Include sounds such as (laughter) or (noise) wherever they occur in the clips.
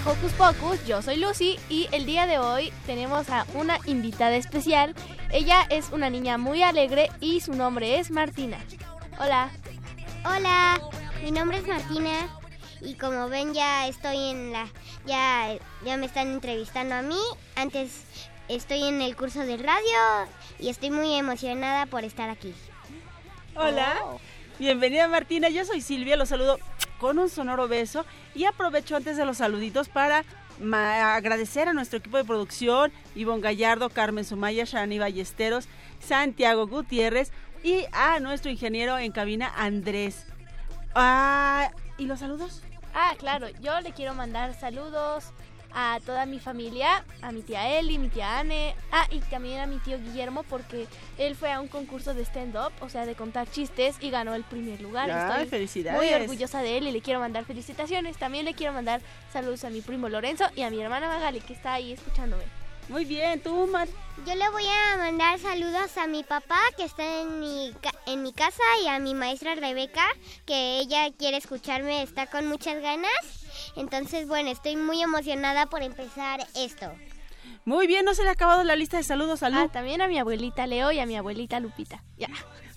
Hocus Pocus, yo soy Lucy y el día de hoy tenemos a una invitada especial. Ella es una niña muy alegre y su nombre es Martina. Hola. Hola, mi nombre es Martina y como ven ya estoy en la ya ya me están entrevistando a mí. Antes estoy en el curso de radio y estoy muy emocionada por estar aquí. Hola. Oh. Bienvenida Martina, yo soy Silvia, los saludo con un sonoro beso y aprovecho antes de los saluditos para agradecer a nuestro equipo de producción, Ivonne Gallardo, Carmen Sumaya, Shani Ballesteros, Santiago Gutiérrez y a nuestro ingeniero en cabina, Andrés. Ah, ¿Y los saludos? Ah, claro, yo le quiero mandar saludos a toda mi familia, a mi tía Eli, mi tía Anne, ah, y también a mi tío Guillermo porque él fue a un concurso de stand-up, o sea, de contar chistes y ganó el primer lugar. Estoy felicidades. muy orgullosa de él y le quiero mandar felicitaciones. También le quiero mandar saludos a mi primo Lorenzo y a mi hermana Magali que está ahí escuchándome. Muy bien, tú, Mar. Yo le voy a mandar saludos a mi papá que está en mi, en mi casa y a mi maestra Rebeca que ella quiere escucharme, está con muchas ganas entonces, bueno, estoy muy emocionada por empezar esto. Muy bien, no se le ha acabado la lista de saludos a Lu. Ah, también a mi abuelita Leo y a mi abuelita Lupita. Ya.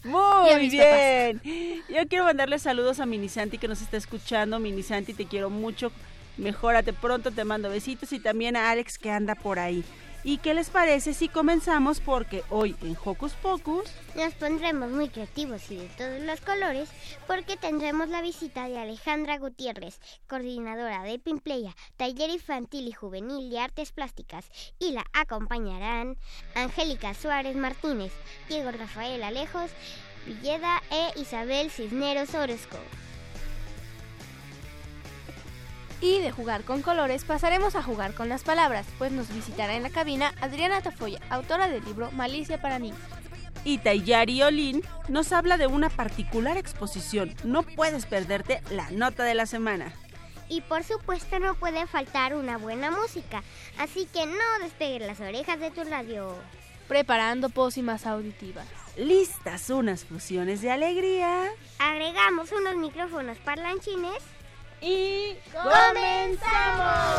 Muy bien. Yo quiero mandarle saludos a Minisanti que nos está escuchando. Minisanti, te quiero mucho. Mejórate pronto, te mando besitos y también a Alex que anda por ahí. ¿Y qué les parece si comenzamos? Porque hoy en Hocus Pocus nos pondremos muy creativos y de todos los colores porque tendremos la visita de Alejandra Gutiérrez, coordinadora de Pimpleya, taller infantil y juvenil de artes plásticas, y la acompañarán Angélica Suárez Martínez, Diego Rafael Alejos, Villeda e Isabel Cisneros Orozco. Y de jugar con colores pasaremos a jugar con las palabras, pues nos visitará en la cabina Adriana Tafoya, autora del libro Malicia para niños. Y Tayari Olin nos habla de una particular exposición. No puedes perderte la nota de la semana. Y por supuesto no puede faltar una buena música, así que no despegues las orejas de tu radio. Preparando pócimas auditivas. Listas unas fusiones de alegría. Agregamos unos micrófonos parlanchines y comenzamos.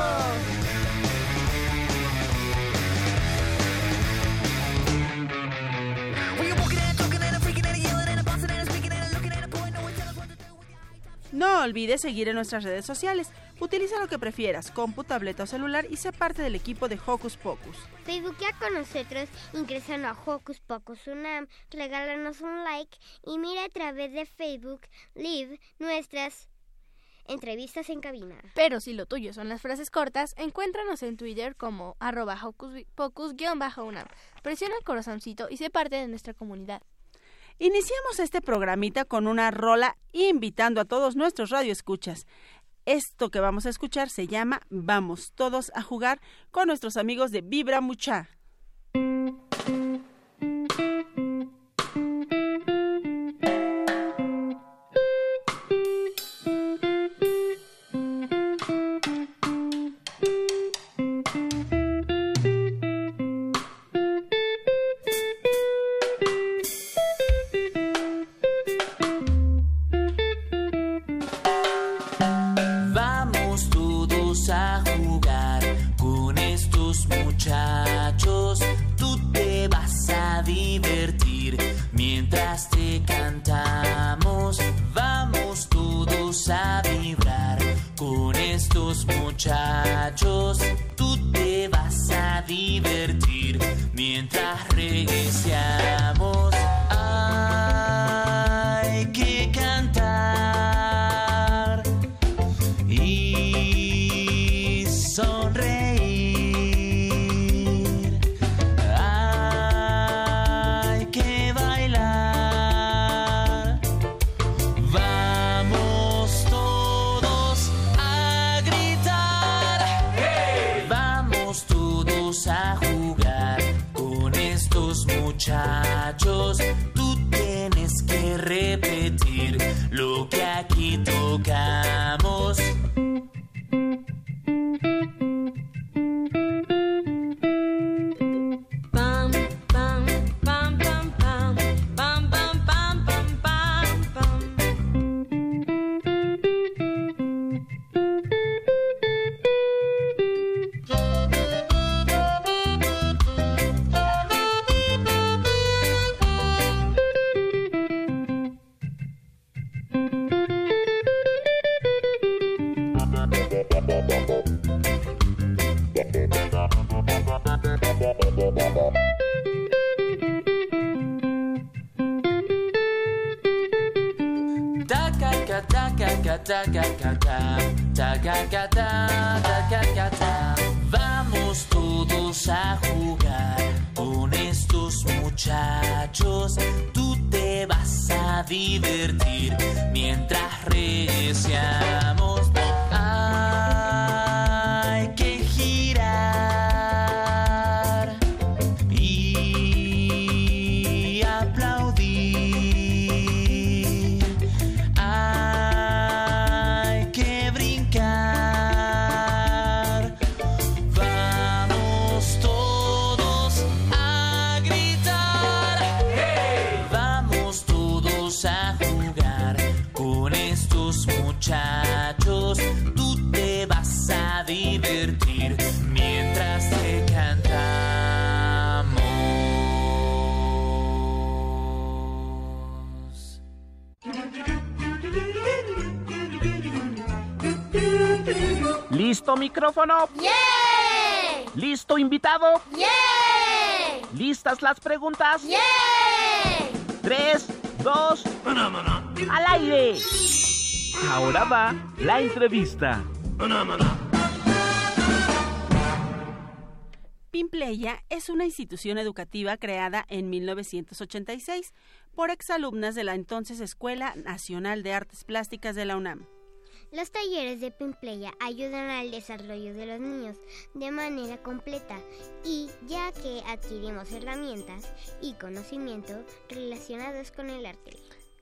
No olvides seguir en nuestras redes sociales. Utiliza lo que prefieras, compu, tableta o celular y sé parte del equipo de Hocus Pocus. Facebookea con nosotros ingresando a Hocus Pocus Unam, regálanos un like y mira a través de Facebook Live nuestras entrevistas en cabina. Pero si lo tuyo son las frases cortas, encuéntranos en Twitter como arroba hocus-unam. Presiona el corazoncito y sé parte de nuestra comunidad. Iniciamos este programita con una rola invitando a todos nuestros radioescuchas. Esto que vamos a escuchar se llama Vamos todos a jugar con nuestros amigos de Vibra Mucha. ¿Listo micrófono? ¿Listo invitado? ¿Listas las preguntas? Tres, dos, al aire. Ahora va la entrevista. Pimpleya es una institución educativa creada en 1986 por exalumnas de la entonces Escuela Nacional de Artes Plásticas de la UNAM. Los talleres de Pimpleya ayudan al desarrollo de los niños de manera completa y ya que adquirimos herramientas y conocimiento relacionados con el arte.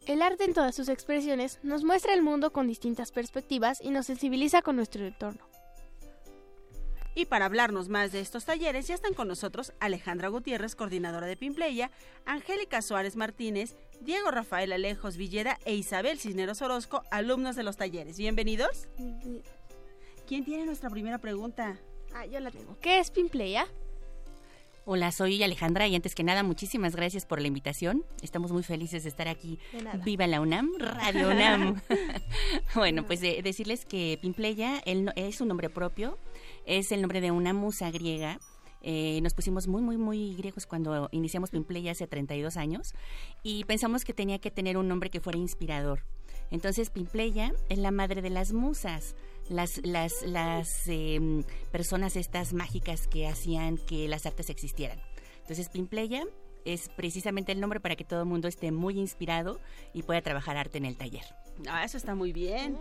El arte en todas sus expresiones nos muestra el mundo con distintas perspectivas y nos sensibiliza con nuestro entorno. Y para hablarnos más de estos talleres ya están con nosotros Alejandra Gutiérrez, coordinadora de Pimpleya, Angélica Suárez Martínez, Diego Rafael Alejos Villeda e Isabel Cisneros Orozco, alumnos de los talleres. Bienvenidos. ¿Quién tiene nuestra primera pregunta? Ah, yo la tengo. ¿Qué es Pimpleya? Hola, soy Alejandra y antes que nada muchísimas gracias por la invitación. Estamos muy felices de estar aquí. De nada. Viva la UNAM, Radio (laughs) UNAM. (laughs) bueno, pues eh, decirles que Pimpleya el no- es un nombre propio, es el nombre de una musa griega. Eh, nos pusimos muy, muy, muy griegos cuando iniciamos Pimpleya hace 32 años y pensamos que tenía que tener un nombre que fuera inspirador. Entonces Pimpleya es la madre de las musas, las, las, las em, personas estas mágicas que hacían que las artes existieran. Entonces Pimpleya es precisamente el nombre para que todo el mundo esté muy inspirado y pueda trabajar arte en el taller. Ah, eso está muy bien.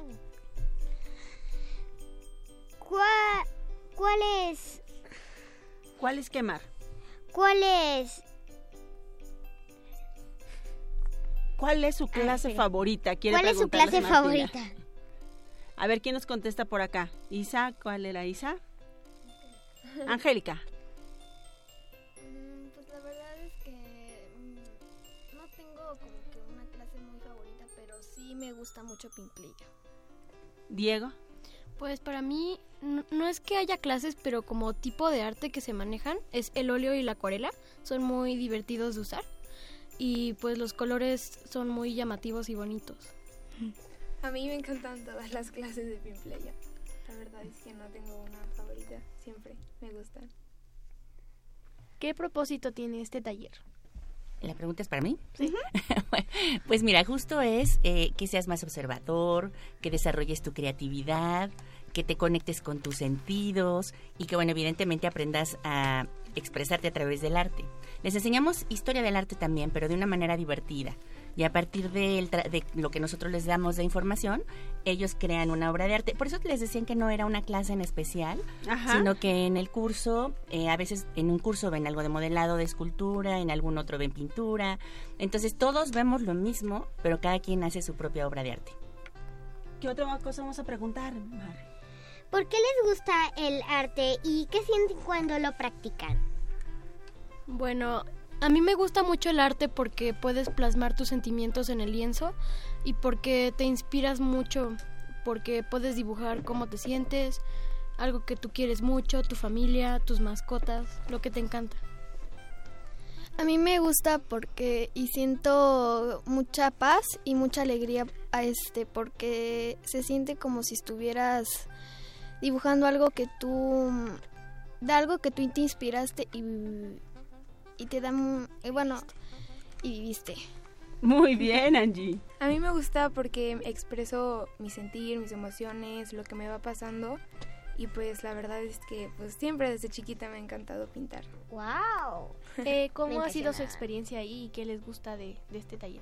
¿Cuál, cuál es? ¿Cuál es quemar? ¿Cuál es? ¿Cuál es su clase sí. favorita? Quiere ¿Cuál es su clase Martina. favorita? A ver, ¿quién nos contesta por acá? Isa, ¿cuál era Isa? Angélica. Mm, Pues la verdad es que mm, no tengo como que una clase muy favorita, pero sí me gusta mucho Pimplilla. Diego. Pues para mí n- no es que haya clases, pero como tipo de arte que se manejan es el óleo y la acuarela. Son muy divertidos de usar y pues los colores son muy llamativos y bonitos. A mí me encantan todas las clases de Pimpleya. la verdad es que no tengo una favorita, siempre me gustan. ¿Qué propósito tiene este taller? ¿La pregunta es para mí? Sí. (laughs) pues mira, justo es eh, que seas más observador, que desarrolles tu creatividad, que te conectes con tus sentidos y que, bueno, evidentemente aprendas a expresarte a través del arte. Les enseñamos historia del arte también, pero de una manera divertida. Y a partir tra- de, lo que nosotros les damos de información, ellos crean una obra de arte. Por eso les decían que no era una clase en especial, Ajá. sino que en el curso, eh, a veces en un curso ven algo de modelado, de escultura, en algún otro ven pintura. Entonces todos vemos lo mismo, pero cada quien hace su propia obra de arte. ¿Qué otra cosa vamos a preguntar, Mar? ¿Por qué les gusta el arte y qué sienten cuando lo practican? Bueno, a mí me gusta mucho el arte porque puedes plasmar tus sentimientos en el lienzo y porque te inspiras mucho, porque puedes dibujar cómo te sientes, algo que tú quieres mucho, tu familia, tus mascotas, lo que te encanta. A mí me gusta porque y siento mucha paz y mucha alegría a este porque se siente como si estuvieras dibujando algo que tú de algo que tú te inspiraste y, y te dan y bueno y viviste. Muy bien, Angie. A mí me gusta porque expreso mi sentir, mis emociones, lo que me va pasando y pues la verdad es que pues siempre desde chiquita me ha encantado pintar. ¡Wow! (laughs) Eh, ¿Cómo ha sido su experiencia ahí y qué les gusta de, de este taller?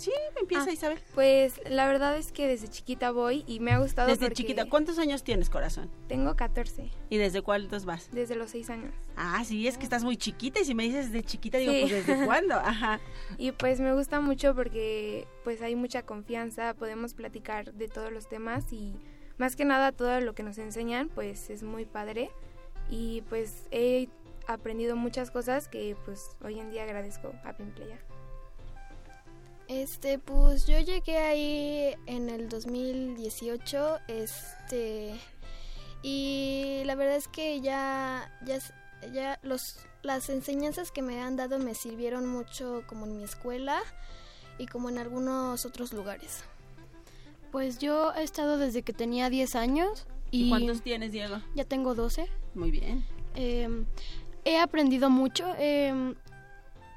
Sí, empieza Ah, Isabel. Pues la verdad es que desde chiquita voy y me ha gustado Desde porque chiquita. ¿Cuántos años tienes, corazón? Tengo 14, ¿Y desde cuántos vas? desde los 6 años. Ah, sí, es que estás muy chiquita y si me dices de chiquita, digo, Sí. pues ¿desde (laughs) cuándo? Ajá. Y pues me gusta mucho porque pues hay mucha confianza, podemos platicar de todos los temas y más que nada todo lo que nos enseñan pues es muy padre y pues he aprendido muchas cosas que pues hoy en día agradezco a Pimpleya. Este, pues yo llegué ahí en el 2018, este, y la verdad es que ya, ya, ya los, las enseñanzas que me han dado me sirvieron mucho como en mi escuela y como en algunos otros lugares. Pues yo he estado desde que tenía 10 años y... ¿Cuántos tienes, Diego? Ya tengo 12. Muy bien. Eh, he aprendido mucho. eh,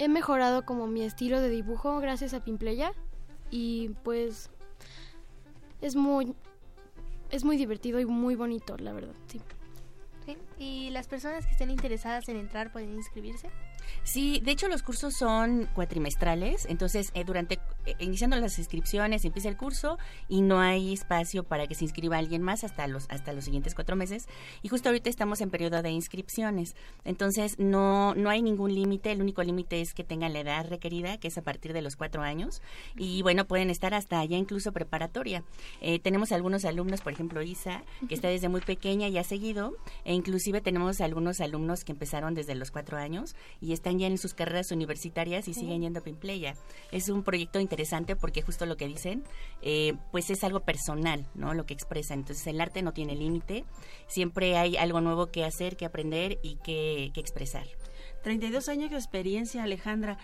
he mejorado como mi estilo de dibujo gracias a Pimpleya. Y pues es muy, es muy divertido y muy bonito, la verdad. Sí. ¿Sí? ¿Y las personas que estén interesadas en entrar pueden inscribirse? Sí, de hecho los cursos son cuatrimestrales, entonces eh, durante iniciando las inscripciones empieza el curso y no hay espacio para que se inscriba alguien más hasta los hasta los siguientes cuatro meses. Y justo ahorita estamos en periodo de inscripciones, entonces no no hay ningún límite, el único límite es que tengan la edad requerida, que es a partir de los cuatro años. Y bueno pueden estar hasta allá incluso preparatoria. Eh, tenemos algunos alumnos, por ejemplo Isa, que está desde muy pequeña y ha seguido. E inclusive tenemos algunos alumnos que empezaron desde los cuatro años y están ya en sus carreras universitarias y siguen yendo a Pimpleya. Es un proyecto interesante porque justo lo que dicen, eh, pues es algo personal, ¿no? Lo que expresan. Entonces el arte no tiene límite, siempre hay algo nuevo que hacer, que aprender y que, que expresar. 32 años de experiencia, Alejandra.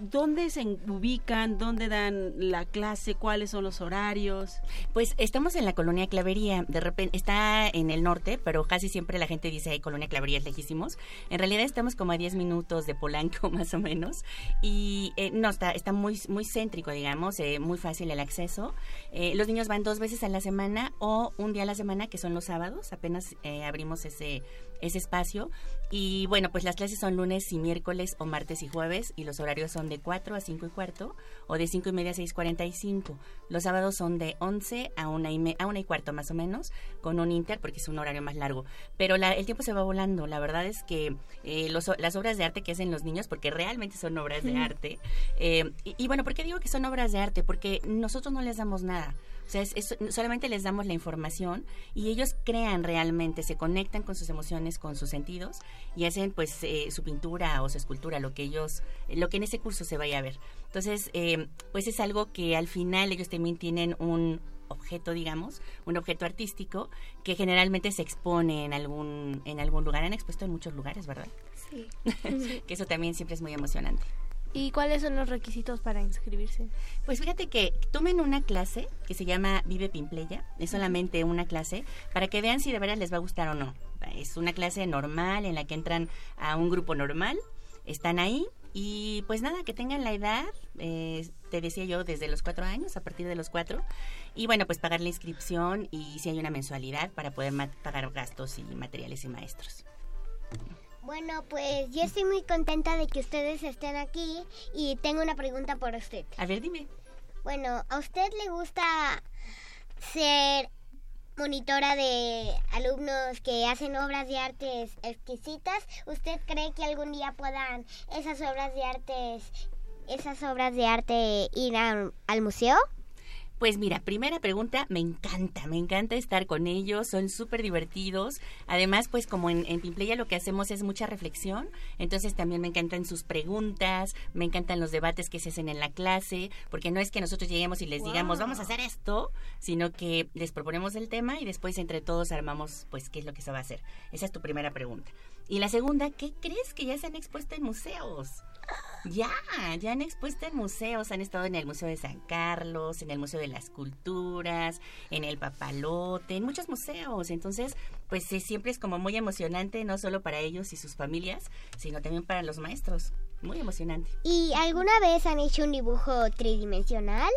¿Dónde se ubican? ¿Dónde dan la clase? ¿Cuáles son los horarios? Pues estamos en la colonia Clavería. De repente está en el norte, pero casi siempre la gente dice, colonia Clavería es lejísimos. En realidad estamos como a 10 minutos de Polanco, (laughs) más o menos. Y eh, no, está, está muy, muy céntrico, digamos, eh, muy fácil el acceso. Eh, los niños van dos veces a la semana o un día a la semana, que son los sábados. Apenas eh, abrimos ese, ese espacio. Y bueno, pues las clases son lunes y miércoles o martes y jueves y los horarios son de 4 a 5 y cuarto o de 5 y media a 6.45. Los sábados son de 11 a 1 y, me- a una y cuarto más o menos, con un inter porque es un horario más largo. Pero la- el tiempo se va volando. La verdad es que eh, los- las obras de arte que hacen los niños, porque realmente son obras de arte. eh, y, y bueno, ¿por qué digo que son obras de arte? Porque nosotros no les damos nada. O sea, es- es- solamente les damos la información y ellos crean realmente, se conectan con sus emociones, con sus sentidos y hacen pues eh, su pintura o su escultura, lo que ellos, lo que en ese curso se vaya a ver. Entonces, eh, pues es algo que al final ellos también tienen un objeto, digamos, un objeto artístico que generalmente se expone en algún en algún lugar. Han expuesto en muchos lugares, ¿verdad? Sí. (laughs) que eso también siempre es muy emocionante. ¿Y cuáles son los requisitos para inscribirse? Pues fíjate que tomen una clase que se llama Vive Pimpleya, es solamente una clase, para que vean si de veras les va a gustar o no. Es una clase normal en la que entran a un grupo normal, están ahí y pues nada, que tengan la edad, eh, te decía yo, desde los cuatro años, a partir de los cuatro, y bueno, pues pagar la inscripción y si hay una mensualidad para poder pagar gastos y materiales y maestros. Bueno, pues yo estoy muy contenta de que ustedes estén aquí y tengo una pregunta por usted. A ver, dime. Bueno, ¿a usted le gusta ser monitora de alumnos que hacen obras de artes exquisitas? ¿Usted cree que algún día puedan esas obras de artes, esas obras de arte ir a- al museo? Pues mira, primera pregunta, me encanta, me encanta estar con ellos, son súper divertidos. Además, pues como en, en Pimpleya lo que hacemos es mucha reflexión, entonces también me encantan sus preguntas, me encantan los debates que se hacen en la clase, porque no es que nosotros lleguemos y les digamos, vamos a hacer esto, sino que les proponemos el tema y después entre todos armamos, pues, qué es lo que se va a hacer. Esa es tu primera pregunta. Y la segunda, ¿qué crees que ya se han expuesto en museos? Ya, ya han expuesto en museos, han estado en el Museo de San Carlos, en el Museo de las Culturas, en el Papalote, en muchos museos. Entonces, pues siempre es como muy emocionante, no solo para ellos y sus familias, sino también para los maestros. Muy emocionante. ¿Y alguna vez han hecho un dibujo tridimensional?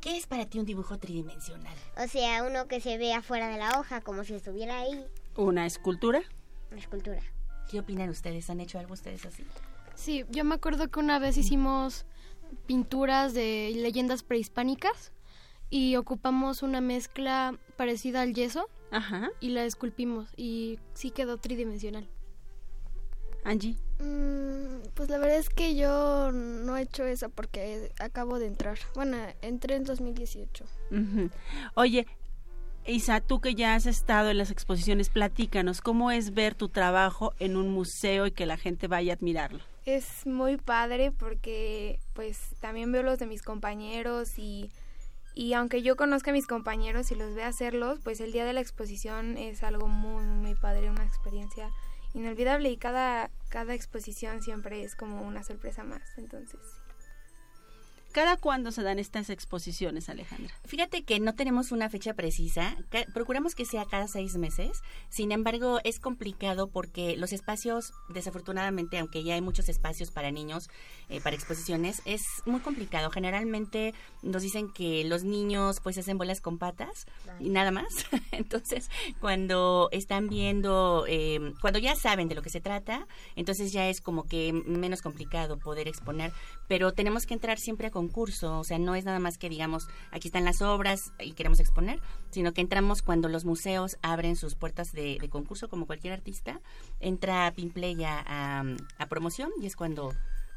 ¿Qué es para ti un dibujo tridimensional? O sea, uno que se ve afuera de la hoja, como si estuviera ahí, ¿Una escultura? una escultura. ¿Qué opinan ustedes? ¿Han hecho algo ustedes así? Sí, yo me acuerdo que una vez hicimos pinturas de leyendas prehispánicas y ocupamos una mezcla parecida al yeso Ajá. y la esculpimos y sí quedó tridimensional. Angie. Mm, pues la verdad es que yo no he hecho eso porque acabo de entrar. Bueno, entré en 2018. Ujú. Oye, Isa, tú que ya has estado en las exposiciones, platícanos, ¿cómo es ver tu trabajo en un museo y que la gente vaya a admirarlo? Es muy padre porque pues también veo los de mis compañeros y, y aunque yo conozca a mis compañeros y los vea hacerlos, pues el día de la exposición es algo muy, muy padre, una experiencia inolvidable y cada, cada exposición siempre es como una sorpresa más. Entonces, ¿Cada cuándo se dan estas exposiciones, Alejandra? Fíjate que no tenemos una fecha precisa, procuramos que sea cada seis meses, sin embargo es complicado porque los espacios, desafortunadamente, aunque ya hay muchos espacios para niños, eh, para exposiciones, es muy complicado. Generalmente nos dicen que los niños pues hacen bolas con patas y nada más. (laughs) entonces, cuando están viendo, eh, cuando ya saben de lo que se trata, entonces ya es como que menos complicado poder exponer, pero tenemos que entrar siempre a concurso, o sea, no es nada más que digamos, aquí están las obras y queremos exponer, sino que entramos cuando los museos abren sus puertas de, concurso, como cualquier artista, entra Pimpleya a, a promoción y es cuando,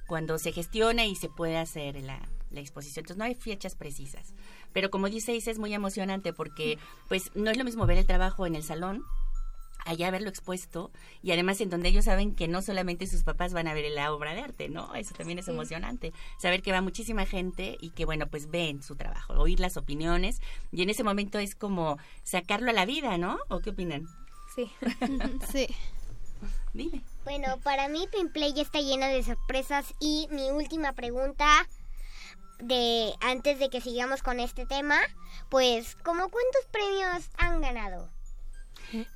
cuando se gestiona y se puede hacer la, la exposición. Entonces no hay fechas precisas. Pero como dice es muy emocionante porque pues no es lo mismo ver el trabajo en el salón allá verlo expuesto y además en donde ellos saben que no solamente sus papás van a ver la obra de arte, ¿no? Eso también es Sí. emocionante. Saber que va muchísima gente y que, bueno, pues ven su trabajo, oír las opiniones y en ese momento es como sacarlo a la vida, ¿no? ¿O qué opinan? sí. (laughs) sí. Dime. Bueno, para mí Pimplay ya está llena de sorpresas y mi última pregunta de antes de que sigamos con este tema, pues ¿cómo cuántos premios han ganado?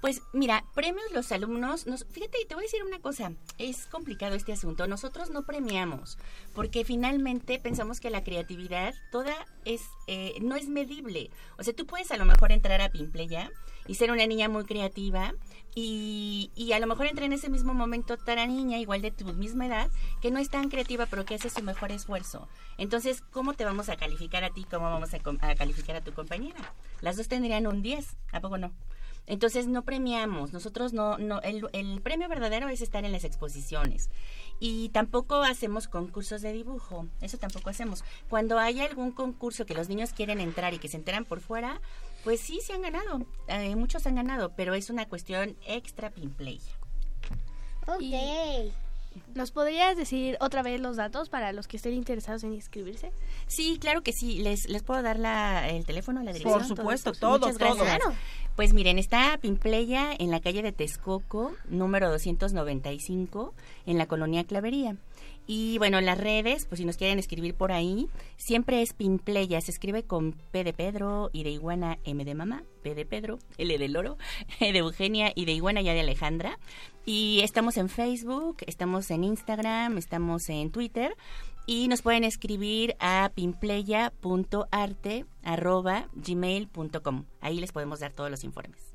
Pues mira, premios los alumnos, nos, fíjate, te voy a decir una cosa, es complicado este asunto, nosotros no premiamos, porque finalmente pensamos que la creatividad toda es, eh, no es medible, o sea, tú puedes a lo mejor entrar a Pimpleya y ser una niña muy creativa y, a lo mejor entrar en ese mismo momento otra niña igual de tu misma edad que no es tan creativa pero que hace su mejor esfuerzo. Entonces, ¿cómo te vamos a calificar a ti? ¿Cómo vamos a, a calificar a tu compañera? Las dos tendrían un 10, ¿a poco no? Entonces no premiamos, nosotros no, no, el, el premio verdadero es estar en las exposiciones y tampoco hacemos concursos de dibujo, eso tampoco hacemos. Cuando hay algún concurso que los niños quieren entrar y que se enteran por fuera, pues sí se han ganado, eh, muchos han ganado, pero es una cuestión extra Pimplay. Ok. ¿Nos podrías decir otra vez los datos para los que estén interesados en inscribirse? Sí, claro que sí. ¿Les, les puedo dar la, el teléfono, la dirección? Por supuesto, Pues, todo, Muchas todo. gracias. Claro. Pues miren, está Pimpleya en la calle de Texcoco, número 295, en la colonia Clavería. Y bueno, las redes, pues si nos quieren escribir por ahí, siempre es Pimpleya, se escribe con P de Pedro y de Iguana, M de Mamá, P de Pedro, L de Loro, (laughs) E de Eugenia y de Iguana ya de Alejandra. Y estamos en Facebook, estamos en Instagram, estamos en Twitter y nos pueden escribir a pimpleya.arte.gmail.com. Ahí les podemos dar todos los informes.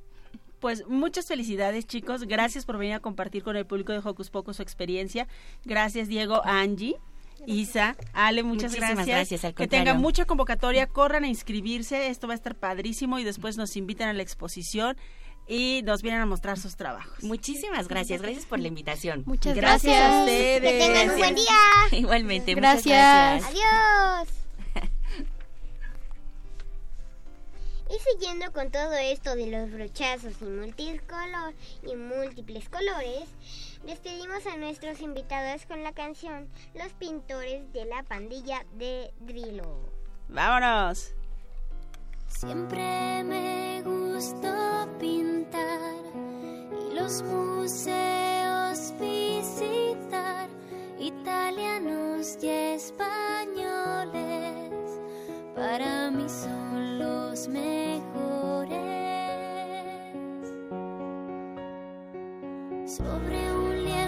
Pues muchas felicidades chicos, gracias por venir a compartir con el público de Hocus Pocus su experiencia. Gracias Diego, Angie. Isa, Ale, muchas Muchísimas gracias. gracias, al que tengan mucha convocatoria, corran a inscribirse, esto va a estar padrísimo y después nos invitan a la exposición y nos vienen a mostrar sus trabajos. Muchísimas gracias, gracias por la invitación. Muchas Gracias a ustedes. Que tengan un buen día. (laughs) Igualmente, Gracias. muchas gracias. Adiós. (laughs) Y siguiendo con todo esto de los brochazos y, multicolor, y múltiples colores, despedimos a nuestros invitados con la canción Los pintores de la pandilla de Drilo. Vámonos. Siempre me gustó pintar y los museos visitar, italianos y españoles, para mí son los mejores. Sobre un lienzo,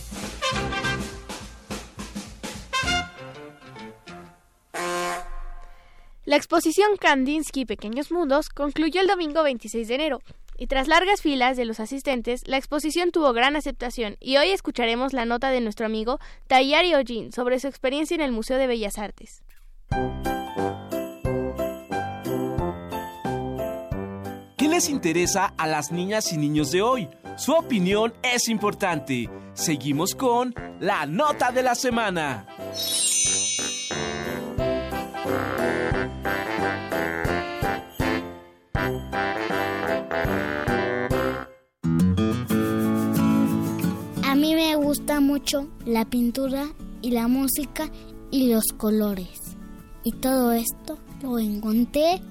La exposición Kandinsky Pequeños Mundos concluyó el domingo 26 de enero y tras largas filas de los asistentes, la exposición tuvo gran aceptación y hoy escucharemos la nota de nuestro amigo Tayari Ojin sobre su experiencia en el Museo de Bellas Artes. ¿Qué les interesa a las niñas y niños de hoy? Su opinión es importante. Seguimos con la nota de la semana. A mí me gusta mucho la pintura y la música y los colores. Y todo esto lo encontré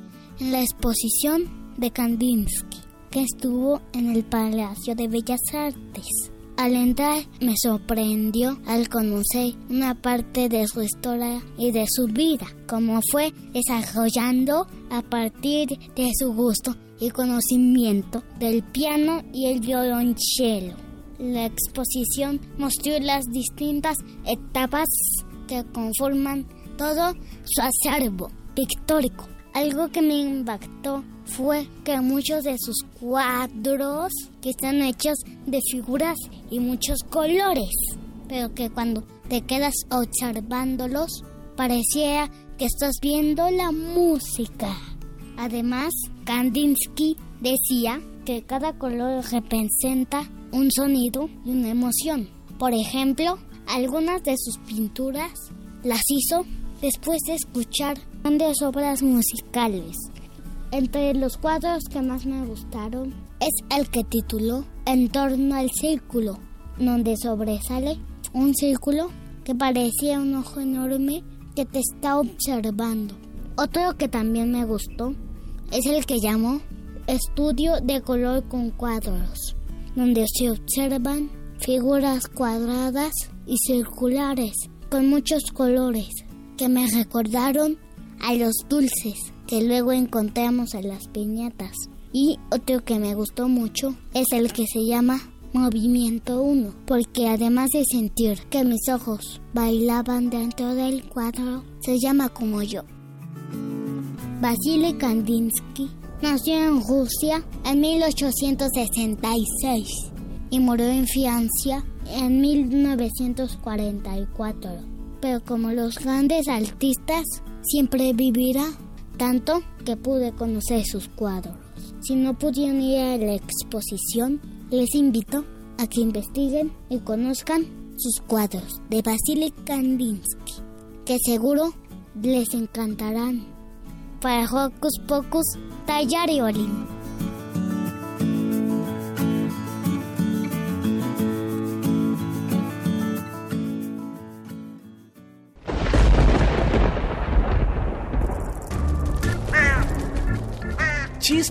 en la exposición de Kandinsky, que estuvo en el Palacio de Bellas Artes. Al entrar me sorprendió al conocer una parte de su historia y de su vida, como fue desarrollando a partir de su gusto y conocimiento del piano y el violonchelo. La exposición mostró las distintas etapas que conforman todo su acervo pictórico. Algo que me impactó fue que muchos de sus cuadros que están hechos de figuras y muchos colores, pero que cuando te quedas observándolos pareciera que estás viendo la música. Además, Kandinsky decía que cada color representa un sonido y una emoción. Por ejemplo, algunas de sus pinturas las hizo después de escuchar grandes obras musicales. Entre los cuadros que más me gustaron es el que tituló En torno al círculo, donde sobresale un círculo que parecía un ojo enorme que te está observando. Otro que también me gustó es el que llamó Estudio de color con cuadros, donde se observan figuras cuadradas y circulares con muchos colores que me recordaron a los dulces que luego encontramos en las piñatas. Y otro que me gustó mucho es el que se llama Movimiento 1, porque además de sentir que mis ojos bailaban dentro del cuadro, se llama como yo. Vasily Kandinsky nació en Rusia en 1866 y murió en Francia en 1944. Pero como los grandes artistas, siempre vivirá tanto que pude conocer sus cuadros. Si no pudieron ir a la exposición, les invito a que investiguen y conozcan sus cuadros de Vasily Kandinsky, que seguro les encantarán. Para Hocus Pocus, Tayari Olin.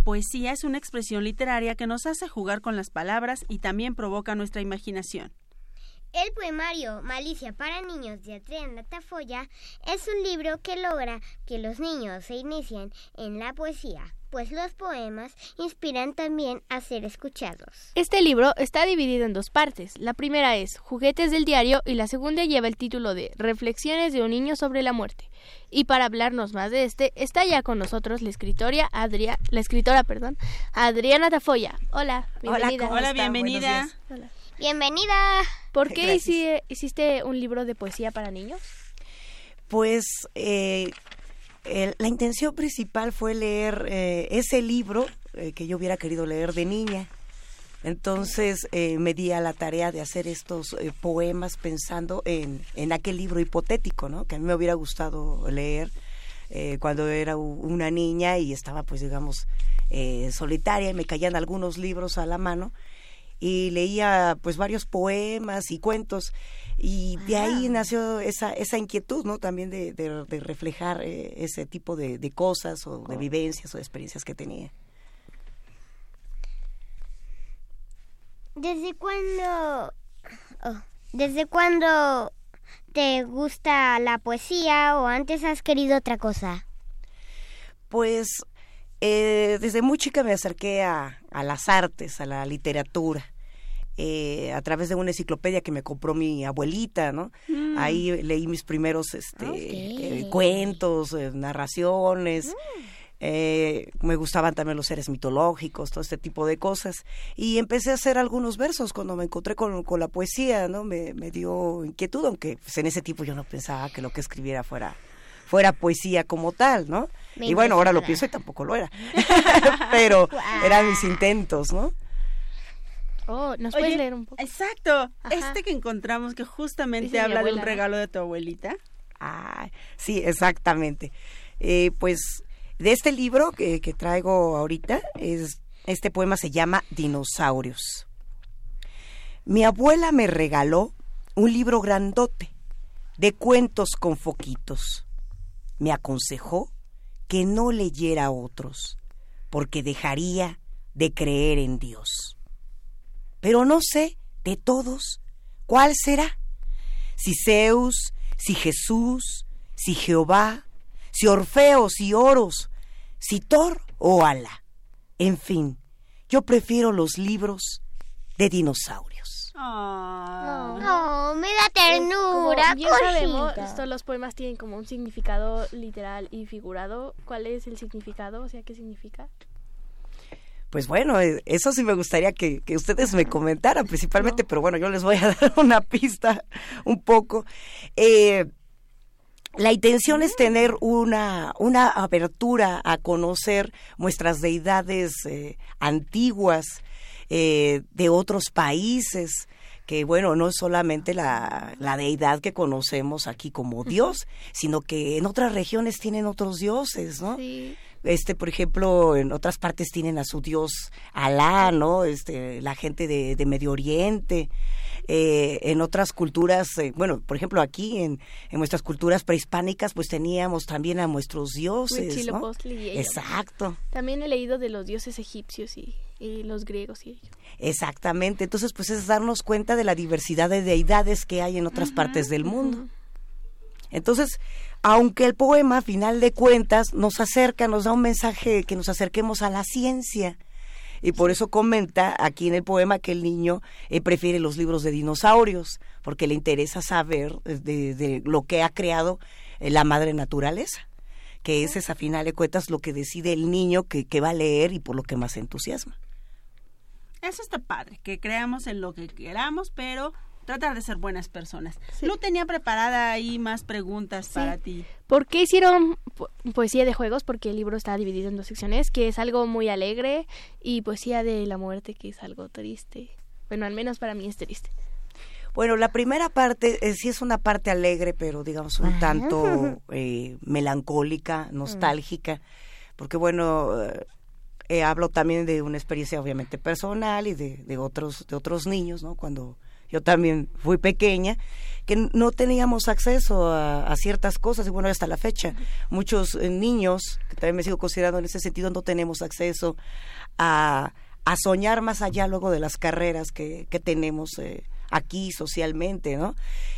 Poesía es una expresión literaria que nos hace jugar con las palabras y también provoca nuestra imaginación. El poemario Malicia para niños de Adriana Tafoya es un libro que logra que los niños se inicien en la poesía, pues los poemas inspiran también a ser escuchados. Este libro está dividido en dos partes. La primera es Juguetes del diario y la segunda lleva el título de Reflexiones de un niño sobre la muerte. Y para hablarnos más de este, está ya con nosotros la escritora Adria, la escritora, perdón, Adriana Tafoya. Hola, bienvenida. Hola, bienvenida. Hola. Bienvenida. ¿Por qué hici- hiciste un libro de poesía para niños? Pues eh, el- la intención principal fue leer eh, ese libro eh, que yo hubiera querido leer de niña. Entonces eh, me di a la tarea de hacer estos eh, poemas pensando en, en aquel libro hipotético, ¿no? Que a mí me hubiera gustado leer eh, cuando era una niña y estaba, pues, digamos, solitaria y me caían algunos libros a la mano y leía pues varios poemas y cuentos. Y de ahí nació esa esa inquietud no también de, de- de reflejar eh, ese tipo de, de cosas o de vivencias o de experiencias que tenía. ¿Desde cuándo oh, desde cuándo te gusta la poesía o antes has querido otra cosa? pues eh, desde muy chica me acerqué a, a las artes a la literatura eh, a través de una enciclopedia que me compró mi abuelita, ¿no? Mm. Ahí leí mis primeros este, Ok. eh, cuentos, eh, narraciones. Eh, me gustaban también los seres mitológicos, todo este tipo de cosas. Y empecé a hacer algunos versos cuando me encontré con, con la poesía, ¿no? Me, me dio inquietud, aunque pues, en ese tiempo yo no pensaba que lo que escribiera fuera fuera poesía como tal, ¿no? Me y bueno, ahora lo pienso y tampoco lo era. (laughs) Pero (laughs) eran mis intentos, ¿no? Oh, ¿nos Oye, puedes leer un poco? Exacto. Este que encontramos que justamente Dice habla de un regalo de tu abuelita. Ah, sí, exactamente. Eh, pues de este libro que, que traigo ahorita, es, este poema se llama Dinosaurios. Mi abuela me regaló un libro grandote de cuentos con foquitos. Me aconsejó que no leyera otros, porque dejaría de creer en Dios. Pero no sé, de todos, cuál será. Si Zeus, si Jesús, si Jehová, si Orfeo, si Oros, si Thor o Ala. En fin, yo prefiero los libros de dinosaurios. Oh, me da ternura, Como bien sabemos, estos los poemas tienen como un significado literal y figurado. ¿Cuál es el significado? O sea, ¿qué significa? Pues bueno, eh, eso sí me gustaría que, que ustedes me comentaran principalmente, pero bueno, yo les voy a (laughs) dar una pista un poco. Eh, la intención es tener una, una apertura a conocer nuestras deidades eh, antiguas eh, de otros países, que bueno, no es solamente la, la deidad que conocemos aquí como (laughs) Dios, sino que en otras regiones tienen otros dioses, ¿no? Este, por ejemplo, en otras partes tienen a su dios Alá, ¿no? Este, la gente de, de Medio Oriente. Eh, en otras culturas, eh, bueno, por ejemplo, aquí en, en nuestras culturas prehispánicas, pues teníamos también a nuestros dioses, ¿no? Y. Exacto. También he leído de los dioses egipcios y, y los griegos y ellos. Exactamente. Entonces, pues es darnos cuenta de la diversidad de deidades que hay en otras partes del mundo. Entonces, aunque el poema, a final de cuentas, nos acerca, nos da un mensaje que nos acerquemos a la ciencia. Y por eso comenta aquí en el poema que el niño eh, prefiere los libros de dinosaurios, porque le interesa saber de, lo que ha creado eh, la madre naturaleza, que ese es a final de cuentas lo que decide el niño que, que va a leer y por lo que más entusiasma. Eso está padre, que creamos en lo que queramos, pero tratar de ser buenas personas. Lu tenía preparada ahí más preguntas para ti. ¿Por qué hicieron po- poesía de juegos? Porque el libro está dividido en dos secciones, que es algo muy alegre, y poesía de la muerte, que es algo triste. Bueno, al menos para mí es triste. Bueno, la primera parte eh, sí es una parte alegre, pero digamos un tanto (laughs) eh, melancólica, nostálgica, porque bueno, eh, eh, hablo también de una experiencia obviamente personal y de, de otros de otros niños, ¿no? Cuando yo también fui pequeña, que no teníamos acceso a, ciertas cosas, y bueno, hasta la fecha, muchos eh, niños, que también me sigo considerando en ese sentido, no tenemos acceso a, a soñar más allá luego de las carreras que, que tenemos eh, aquí socialmente, ¿no?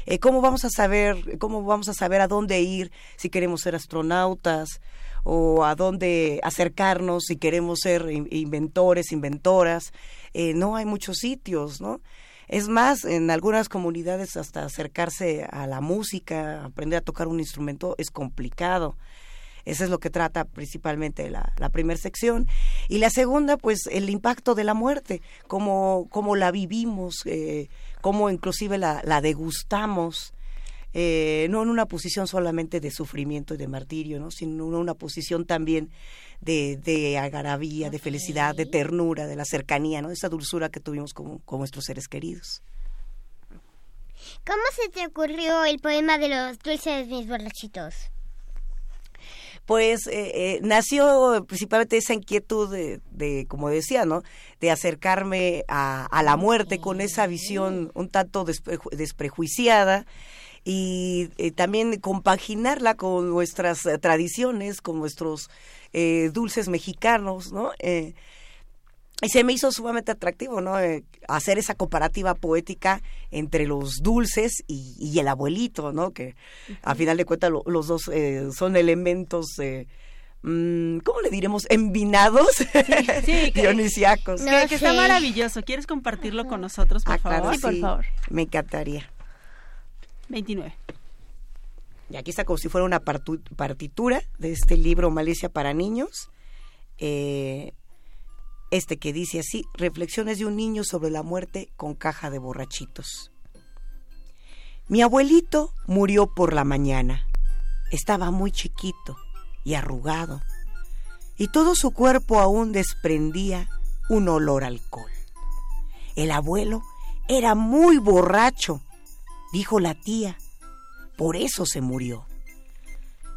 Eh, ¿Cómo vamos a saber, cómo vamos a saber a dónde ir si queremos ser astronautas o a dónde acercarnos si queremos ser in- inventores, inventoras? No hay muchos sitios, ¿no? Es más, en algunas comunidades hasta acercarse a la música, aprender a tocar un instrumento es complicado. Eso es lo que trata principalmente la, la primera sección. Y la segunda, pues el impacto de la muerte, cómo, cómo la vivimos, eh, cómo inclusive la, la degustamos, eh, no en una posición solamente de sufrimiento y de martirio, ¿no? sino en una posición también de, de algarabía, de felicidad, de ternura, de la cercanía, ¿no? esa dulzura que tuvimos con, con nuestros seres queridos. ¿Cómo se te ocurrió el poema de los dulces mis borrachitos? pues eh, eh, nació principalmente esa inquietud de, de, como decía, ¿no? De acercarme a, a la muerte con esa visión un tanto despreju- desprejuiciada y eh, también compaginarla con nuestras eh, tradiciones, con nuestros eh, dulces mexicanos, ¿no? Eh, y se me hizo sumamente atractivo, ¿no? Eh, hacer esa comparativa poética entre los dulces y, y el abuelito, ¿no? Que a final de cuentas lo- los dos eh, son elementos, eh, mm, ¿cómo le diremos? Envinados, Sí, (laughs) que- dionisiacos. que, que está maravilloso. ¿Quieres compartirlo con nosotros, por Ah, claro, favor? sí, Me encantaría. 29. Y aquí está como si fuera una partitura de este libro Malicia para niños. Eh, este que dice así, Reflexiones de un niño sobre la muerte con caja de borrachitos. Mi abuelito murió por la mañana. Estaba muy chiquito y arrugado, y todo su cuerpo aún desprendía un olor alcohol. El abuelo era muy borracho, dijo la tía, por eso se murió.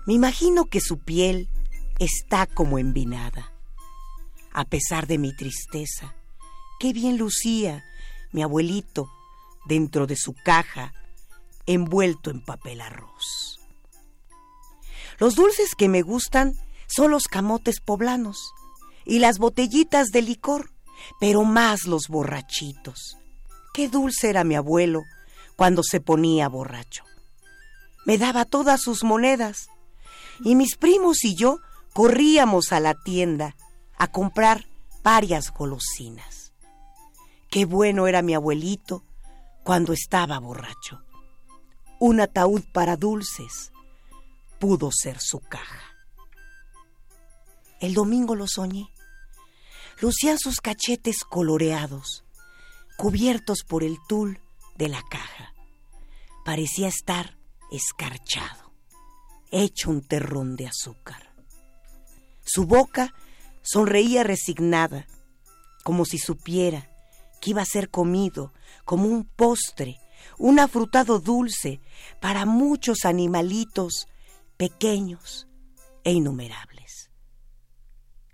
Me imagino que su piel está como envinada. A pesar de mi tristeza, qué bien lucía mi abuelito dentro de su caja, envuelto en papel arroz. Los dulces que me gustan son los camotes poblanos y las botellitas de licor, pero más los borrachitos. Qué dulce era mi abuelo cuando se ponía borracho. Me daba todas sus monedas y mis primos y yo corríamos a la tienda a comprar varias golosinas. Qué bueno era mi abuelito cuando estaba borracho. Un ataúd para dulces pudo ser su caja. El domingo lo soñé. Lucían sus cachetes coloreados, cubiertos por el tul de la caja. Parecía estar escarchado, hecho un terrón de azúcar. Su boca sonreía resignada, como si supiera que iba a ser comido como un postre, un afrutado dulce para muchos animalitos pequeños e innumerables.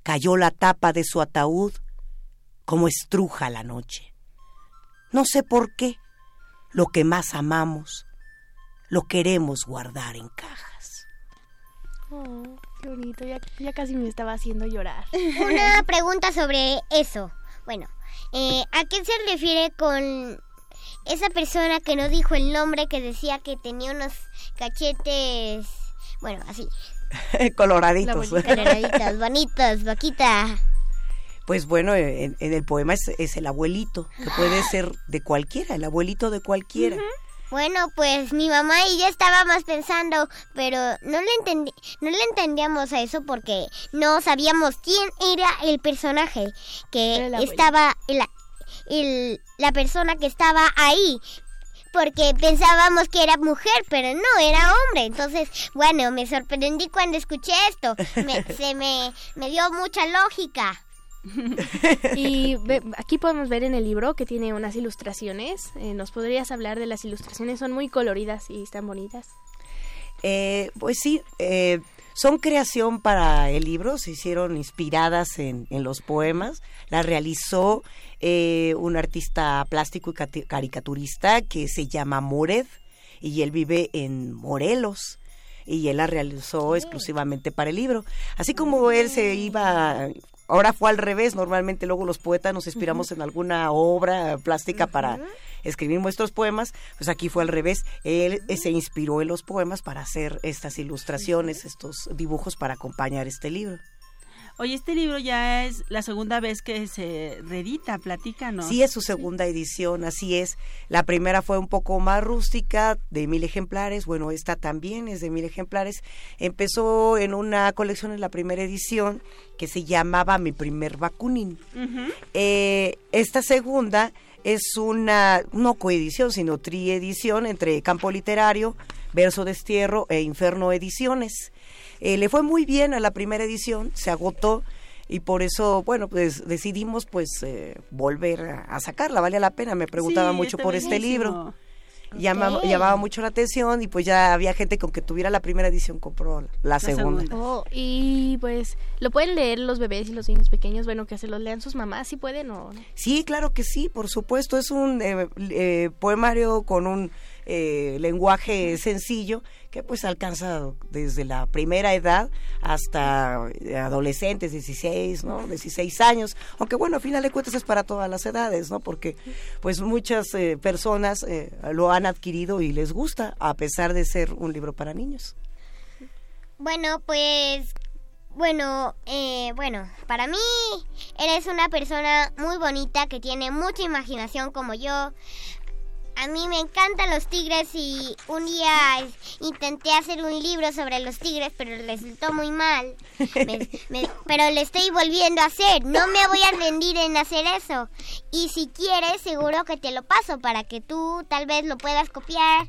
Cayó la tapa de su ataúd como estruja la noche. No sé por qué, lo que más amamos, lo queremos guardar en cajas. Oh, qué bonito, ya, ya casi me estaba haciendo llorar. (laughs) Una (laughs) pregunta sobre eso. Bueno, eh, ¿a qué se refiere con esa persona que no dijo el nombre que decía que tenía unos cachetes, bueno, así, (laughs) Coloraditos. coloraditos, bonitos, boquita? Pues bueno, en, en el poema es, es el abuelito, que puede ser de cualquiera, el abuelito de cualquiera. Bueno, pues mi mamá y yo estábamos pensando, pero no le entendí, no le entendíamos a eso porque no sabíamos quién era el personaje que el estaba la, el- la persona que estaba ahí. Porque pensábamos que era mujer, pero no, era hombre. Entonces, bueno, me sorprendí cuando escuché esto. Me- (laughs) se me, me dio mucha lógica. (laughs) Y ve- aquí podemos ver en el libro que tiene unas ilustraciones. Eh, ¿Nos podrías hablar de las ilustraciones? Son muy coloridas y están bonitas. Eh, pues sí, eh, son creación para el libro, se hicieron inspiradas en, en los poemas. La realizó un artista plástico y caricaturista que se llama Mored y él vive en Morelos. Y él la realizó exclusivamente para el libro. Así como él se iba, ahora fue al revés, normalmente luego los poetas nos inspiramos en alguna obra plástica para escribir nuestros poemas, pues aquí fue al revés. Él eh, se inspiró en los poemas para hacer estas ilustraciones, estos dibujos para acompañar este libro. Oye, este libro ya es la segunda vez que se reedita, platícanos. Sí, es su segunda edición, así es. La primera fue un poco más rústica, de mil ejemplares. Bueno, esta también es de mil ejemplares. Empezó en una colección en la primera edición que se llamaba Mi primer vacunín. Eh, esta segunda es una, no coedición, sino triedición entre Campo Literario, Verso Destierro e Inferno Ediciones. Eh, le fue muy bien a la primera edición, se agotó y por eso, bueno, pues decidimos pues eh, volver a, a sacarla, vale la pena, me preguntaba Sí, mucho por este libro. Llama- Ok. llamaba mucho la atención y pues ya había gente con que tuviera la primera edición compró la, segunda. Oh, y pues lo pueden leer los bebés y los niños pequeños, bueno, que se los lean sus mamás si pueden o no. Sí, claro que sí, por supuesto. Es un eh, eh, poemario con un eh, lenguaje sencillo que pues alcanza desde la primera edad hasta eh, adolescentes, 16, ¿no? 16 años. Aunque bueno, a final de cuentas es para todas las edades, ¿no? Porque pues muchas eh, personas eh, lo han adquirido y les gusta, a pesar de ser un libro para niños. Bueno, pues, bueno, eh, bueno, para mí eres una persona muy bonita que tiene mucha imaginación como yo. A mí me encantan los tigres y un día intenté hacer un libro sobre los tigres, pero resultó muy mal. Me- me- (laughs) pero lo estoy volviendo a hacer. No me voy a rendir en hacer eso. Y si quieres, seguro que te lo paso para que tú tal vez lo puedas copiar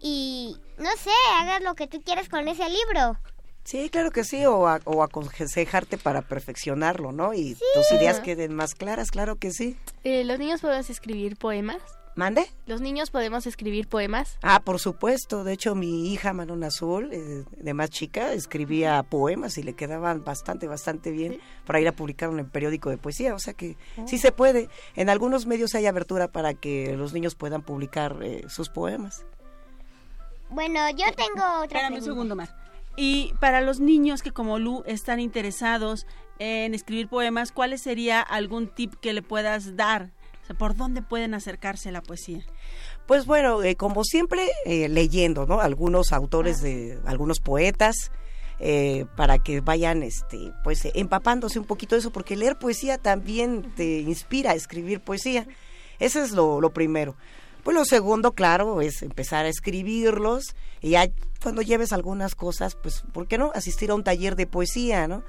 y, no sé, hagas lo que tú quieras con ese libro. Sí, claro que sí, o, a- o aconsejarte para perfeccionarlo, ¿no? Y tus ideas queden más claras, claro que sí. Eh, ¿Los niños podemos escribir poemas? ¿Mande? ¿Los niños podemos escribir poemas? Ah, por supuesto. De hecho, mi hija Manon Azul, eh, de más chica, escribía poemas y le quedaban bastante, bastante bien para ir a publicar en el periódico de poesía. O sea que sí se puede. En algunos medios hay abertura para que los niños puedan publicar eh, sus poemas. Bueno, yo tengo otra Espérame un segundo más. Y para los niños que como Lu están interesados en escribir poemas, ¿cuál sería algún tip que le puedas dar? O sea, ¿por dónde pueden acercarse a la poesía? Pues bueno, eh, como siempre, eh, leyendo, ¿no? Algunos autores de algunos poetas. eh, para que vayan este pues empapándose un poquito de eso porque leer poesía también te inspira a escribir poesía eso es lo, lo primero pues lo segundo claro es empezar a escribirlos y ya cuando lleves algunas cosas pues por qué no asistir a un taller de poesía no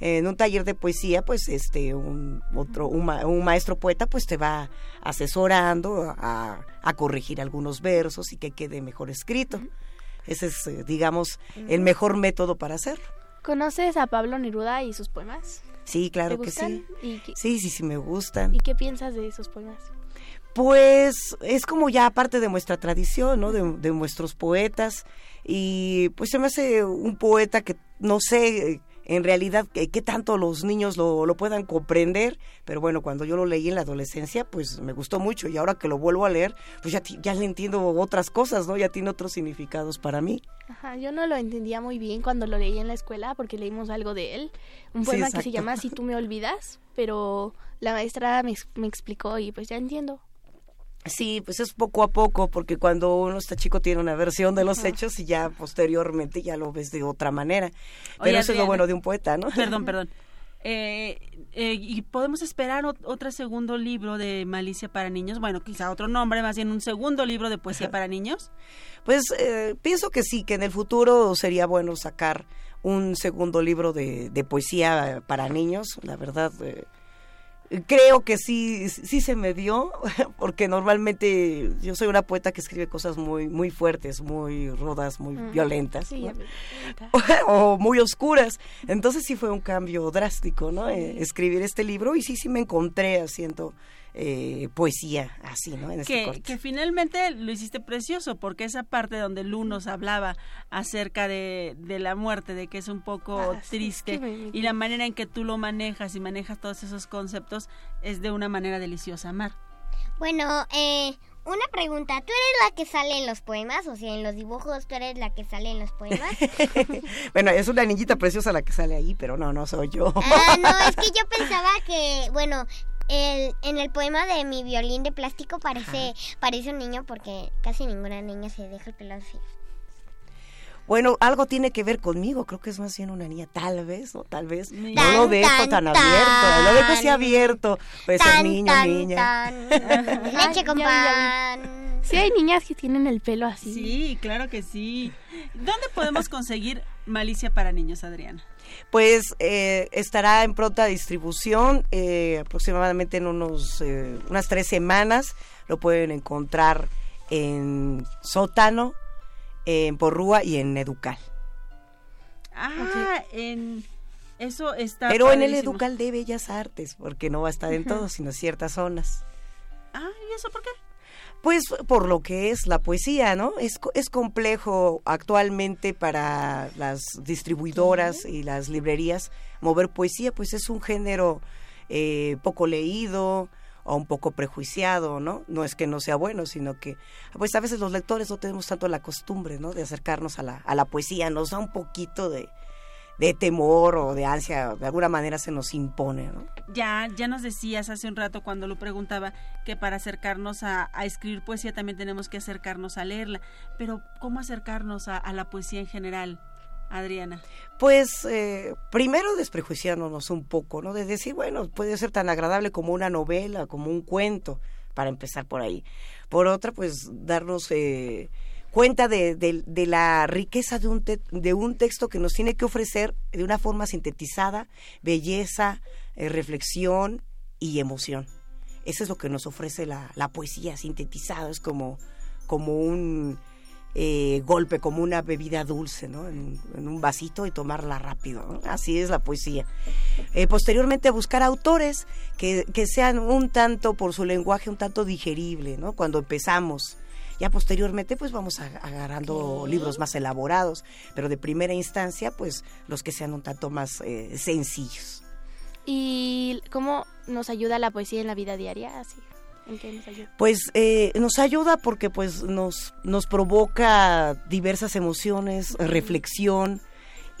en un taller de poesía, pues este un otro un, ma- un maestro poeta pues te va asesorando a, a corregir algunos versos y que quede mejor escrito. Ese es, eh, digamos, el mejor método para hacerlo. ¿Conoces a Pablo Neruda y sus poemas? Sí, claro ¿Te que sí. ¿Y qué, Sí, sí, sí, me gustan. ¿Y qué piensas de esos poemas? Pues es como ya parte de nuestra tradición, ¿no? De, de nuestros poetas. Y pues se me hace un poeta que no sé en realidad qué tanto los niños lo, lo puedan comprender. Pero bueno, cuando yo lo leí en la adolescencia, pues me gustó mucho. Y ahora que lo vuelvo a leer, pues ya, ya le entiendo otras cosas, ¿no? Ya tiene otros significados para mí. Ajá, yo no lo entendía muy bien cuando lo leí en la escuela porque leímos algo de él. Un Sí, poema que se llama Si tú me olvidas, pero la maestra me, me explicó y pues ya entiendo. Sí, pues es poco a poco, porque cuando uno está chico tiene una versión de los hechos y ya posteriormente ya lo ves de otra manera. Pero Oye, eso es lo bueno de un poeta, ¿no? Perdón, (laughs) perdón. Eh, eh, ¿Y podemos esperar ot- otro segundo libro de Malicia para niños? Bueno, quizá otro nombre, más bien un segundo libro de poesía para niños. Pues eh, pienso que sí, que en el futuro sería bueno sacar un segundo libro de, de poesía para niños. La verdad, eh, creo que sí, sí se me dio, (laughs) porque normalmente yo soy una poeta que escribe cosas muy, muy fuertes, muy rudas, muy Mm, violentas. sí, ¿no? (laughs) o muy oscuras. Entonces sí fue un cambio drástico, ¿no? Eh, escribir este libro y sí, sí me encontré haciendo eh, poesía así, ¿no? En este Que, corte. que finalmente lo hiciste precioso, porque esa parte donde Lu nos hablaba acerca de, de la muerte, de que es un poco Ah, sí, triste, es que me- y la manera en que tú lo manejas y manejas todos esos conceptos es de una manera deliciosa, Mar. Bueno, eh, una pregunta. ¿Tú eres la que sale en los poemas? O sea, en los dibujos, ¿tú eres la que sale en los poemas? (laughs) Bueno, es una niñita preciosa la que sale ahí, pero no, no soy yo. Ah, no, es que (laughs) yo pensaba que, bueno, el, en el poema de mi violín de plástico parece, parece un niño porque casi ninguna niña se deja el pelo así. Bueno, algo tiene que ver conmigo, creo que es más bien una niña, tal vez, o tal vez. No lo dejo tan, tan, tan. abierto, lo dejo así abierto. Puede ser Tan, niño, tan, niña. tan. (laughs) Leche con pan. Sí hay niñas que tienen el pelo así. Sí, claro que sí. ¿Dónde podemos conseguir Malicia para niños, Adriana? Pues eh, estará en pronta distribución eh, aproximadamente en unos eh, unas tres semanas. Lo pueden encontrar en Sótano, en Porrúa y en Educal. Ah, en eso está. Pero en el. Educal de Bellas Artes, porque no va a estar en Ujú. todos, sino en ciertas zonas. Ah, ¿y eso por qué? Pues por lo que es la poesía, ¿no? Es, es complejo actualmente para las distribuidoras y las librerías mover poesía, pues es un género eh, poco leído o un poco prejuiciado, ¿no? No es que no sea bueno, sino que pues a veces los lectores no tenemos tanto la costumbre, ¿no? De acercarnos a la, a la poesía, nos da un poquito de, de temor o de ansia, de alguna manera se nos impone, ¿no? Ya, ya nos decías hace un rato cuando lo preguntaba que para acercarnos a, a escribir poesía también tenemos que acercarnos a leerla. Pero, ¿cómo acercarnos a, a la poesía en general, Adriana? Pues eh, primero desprejuiciándonos un poco, ¿no? De decir, bueno, puede ser tan agradable como una novela, como un cuento, para empezar por ahí. Por otra, pues darnos eh, cuenta de, de- la riqueza de un, te- de un texto que nos tiene que ofrecer de una forma sintetizada, belleza, eh, reflexión y emoción. Eso es lo que nos ofrece la, la poesía sintetizada, es como, como un eh, golpe, como una bebida dulce, ¿no? En, un vasito y tomarla rápido. Así es la poesía. Eh, posteriormente buscar autores que, que sean un tanto, por su lenguaje, un tanto digerible, ¿no? Cuando empezamos. Ya posteriormente, pues vamos agarrando libros más elaborados, pero de primera instancia, pues los que sean un tanto más eh, sencillos. ¿Y cómo nos ayuda la poesía en la vida diaria? Así, ¿En qué nos ayuda? Pues eh, nos ayuda porque pues nos, nos provoca diversas emociones, reflexión.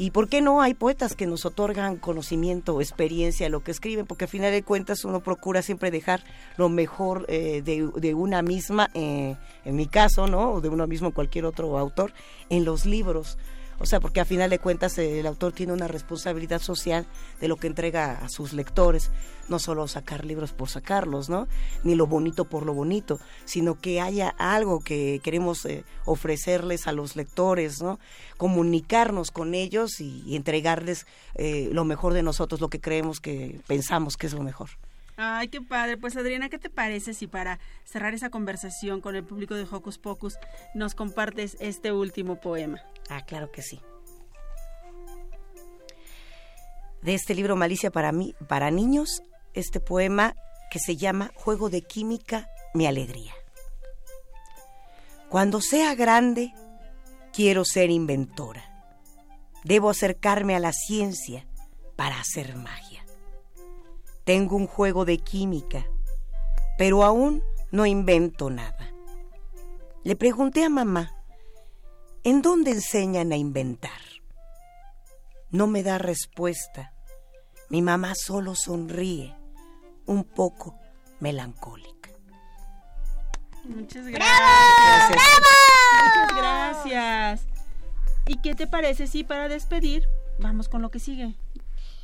Y por qué no, hay poetas que nos otorgan conocimiento, experiencia, lo que escriben, porque al final de cuentas uno procura siempre dejar lo mejor eh, de, de una misma, eh, en mi caso, ¿no? O de uno mismo, cualquier otro autor, en los libros. O sea, porque a final de cuentas eh, el autor tiene una responsabilidad social de lo que entrega a sus lectores, no solo sacar libros por sacarlos, ¿no? Ni lo bonito por lo bonito, sino que haya algo que queremos eh, ofrecerles a los lectores, ¿no? Comunicarnos con ellos y, y entregarles eh, lo mejor de nosotros, lo que creemos que pensamos que es lo mejor. Ay, qué padre. Pues Adriana, ¿qué te parece si para cerrar esa conversación con el público de Hocus Pocus nos compartes este último poema? Ah, claro que sí. De este libro Malicia para mí, para niños, este poema que se llama Juego de química, mi alegría. Cuando sea grande, quiero ser inventora. Debo acercarme a la ciencia para hacer magia. Tengo un juego de química, pero aún no invento nada. Le pregunté a mamá, ¿en dónde enseñan a inventar? No me da respuesta. Mi mamá solo sonríe, un poco melancólica. Muchas gracias. Muchas gracias. ¿Y qué te parece si para despedir vamos con lo que sigue?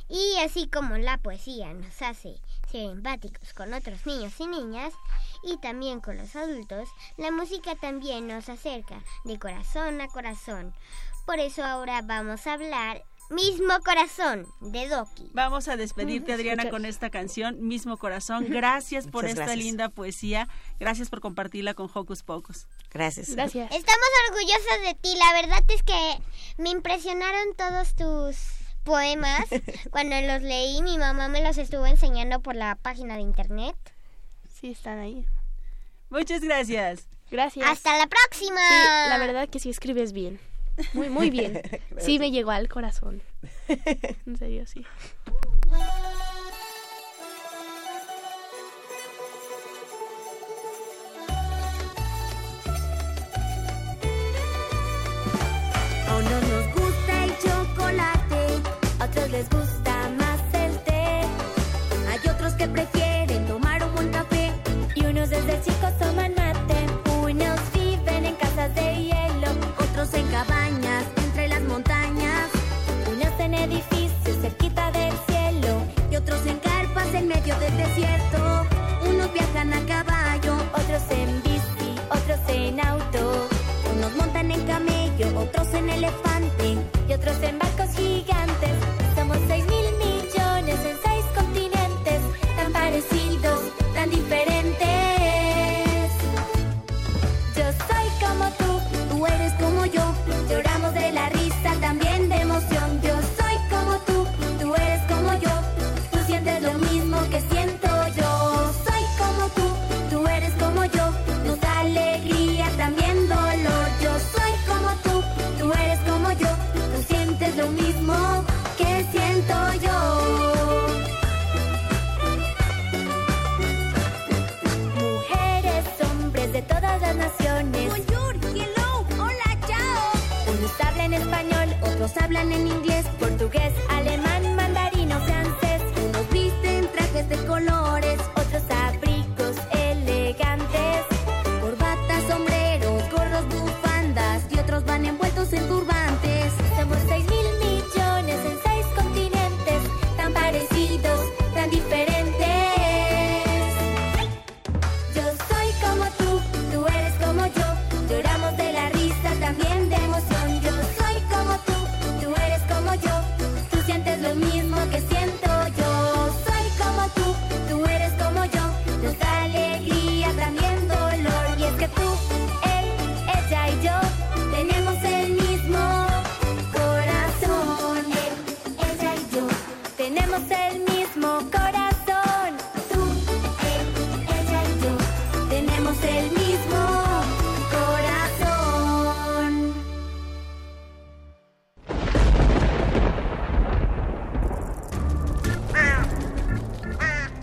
Y así como la poesía nos hace ser empáticos con otros niños y niñas y también con los adultos, la música también nos acerca de corazón a corazón. Por eso ahora vamos a hablar Mismo Corazón de Doki. Vamos a despedirte, Adriana, con esta canción, Mismo Corazón. Gracias por Muchas esta gracias. linda poesía. Gracias por compartirla con Hocus Pocus. Gracias. Estamos orgullosas de ti. La verdad es que me impresionaron todos tus poemas. (laughs) Cuando los leí, mi mamá me los estuvo enseñando por la página de internet. Sí, están ahí. Muchas gracias. Gracias. Hasta la próxima. Sí, la verdad que sí escribes bien. Muy, muy bien. (laughs) Sí, me llegó al corazón. (laughs) En serio, sí. Les gusta más el té. Hay otros que prefieren tomar un buen café y unos desde chicos toman mate. Unos viven en casas de hielo, otros en cabañas entre las montañas. Unos en edificios cerquita del cielo y otros en carpas en medio del desierto. Unos viajan a caballo, otros en bici, otros en auto. Unos montan en camello, otros en elefante y otros en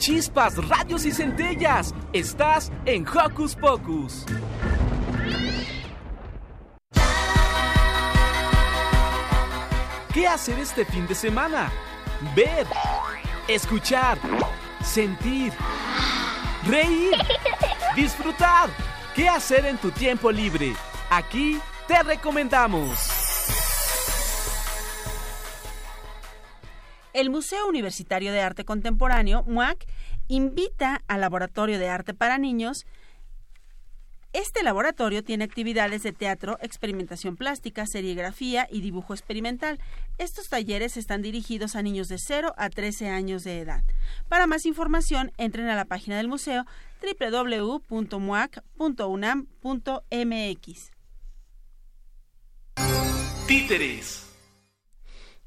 Chispas, radios y centellas. Estás en Hocus Pocus. ¿Qué hacer este fin de semana? Ver, escuchar, sentir, reír, disfrutar. ¿Qué hacer en tu tiempo libre? Aquí te recomendamos. El Museo Universitario de Arte Contemporáneo, MUAC, invita al Laboratorio de Arte para Niños. Este laboratorio tiene actividades de teatro, experimentación plástica, serigrafía y dibujo experimental. Estos talleres están dirigidos a niños de 0 a 13 años de edad. Para más información, entren a la página del museo www.muac.unam.mx. Títeres.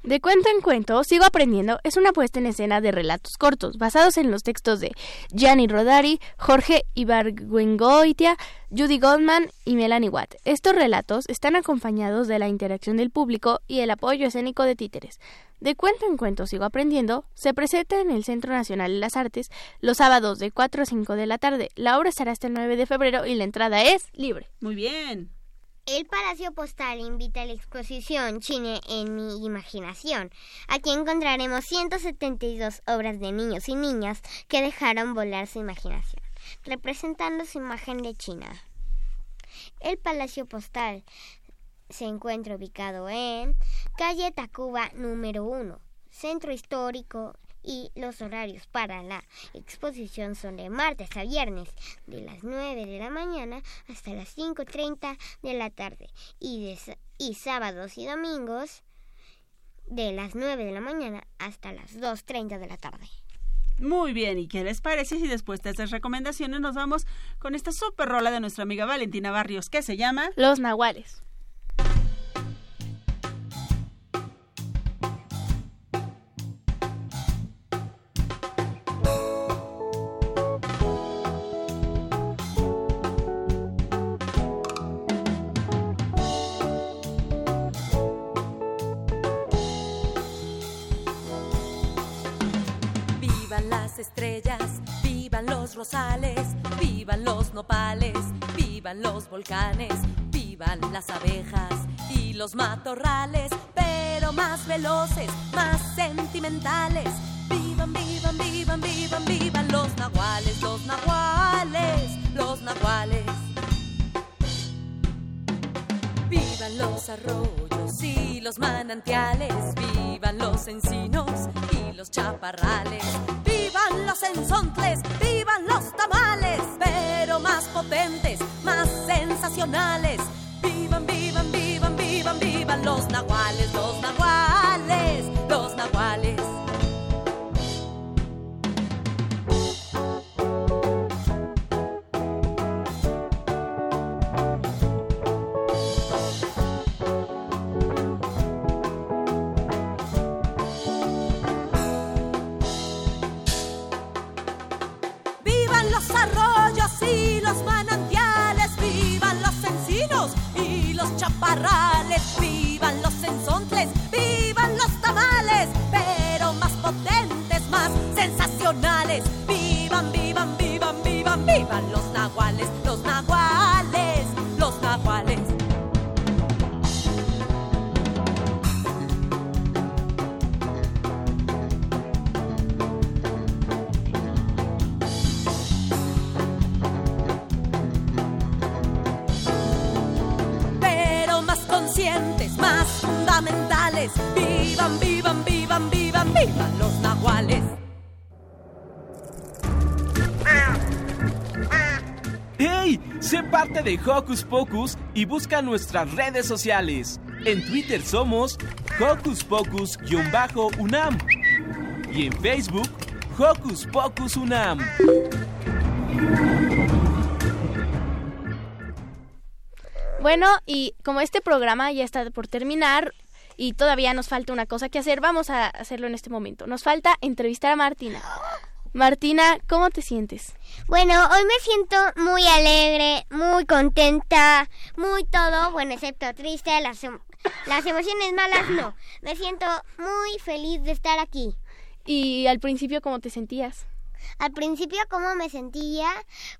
De cuento en cuento, Sigo Aprendiendo es una puesta en escena de relatos cortos basados en los textos de Gianni Rodari, Jorge Ibargüengoitia, Judy Goldman y Melanie Watt. Estos relatos están acompañados de la interacción del público y el apoyo escénico de títeres. De cuento en cuento Sigo Aprendiendo se presenta en el Centro Nacional de las Artes los sábados de 4 a 5 de la tarde. La obra estará hasta el 9 de febrero y la entrada es libre. Muy bien. El Palacio Postal invita a la exposición Chine en mi imaginación. Aquí encontraremos 172 obras de niños y niñas que dejaron volar su imaginación, representando su imagen de China. El Palacio Postal se encuentra ubicado en calle Tacuba número 1, Centro Histórico y los horarios para la exposición son de martes a viernes de las 9 de la mañana hasta las 5.30 de la tarde y, de y sábados y domingos de las 9 de la mañana hasta las 2.30 de la tarde. Muy bien, ¿y qué les parece si después de estas recomendaciones nos vamos con esta super rola de nuestra amiga Valentina Barrios que se llama Los Nahuales? Rosales, vivan los nopales, vivan los volcanes, vivan las abejas y los matorrales, pero más veloces, más sentimentales. Vivan, vivan, vivan, vivan, vivan los nahuales, los nahuales, los nahuales. Vivan los arroyos y los manantiales, vivan los encinos y los chaparrales, vivan los enzontles, vivan los tamales, pero más potentes, más sensacionales. Vivan, vivan, vivan, vivan, vivan los nahuales, los nahuales, vivan los enzontles, vivan los tamales, pero más potentes, más sensacionales. Vivan, vivan, vivan, vivan, vivan los de Hocus Pocus y busca nuestras redes sociales. En Twitter somos Hocus Pocus-UNAM y en Facebook Hocus Pocus UNAM. Bueno, y como este programa ya está por terminar, y todavía nos falta una cosa que hacer. Vamos a hacerlo en este momento. Nos falta entrevistar a Martina. Martina, ¿cómo te sientes? Bueno, hoy me siento muy alegre, muy contenta, muy todo, bueno, excepto triste, las, em- las emociones malas no. Me siento muy feliz de estar aquí. ¿Y al principio cómo te sentías? Al principio, ¿cómo me sentía?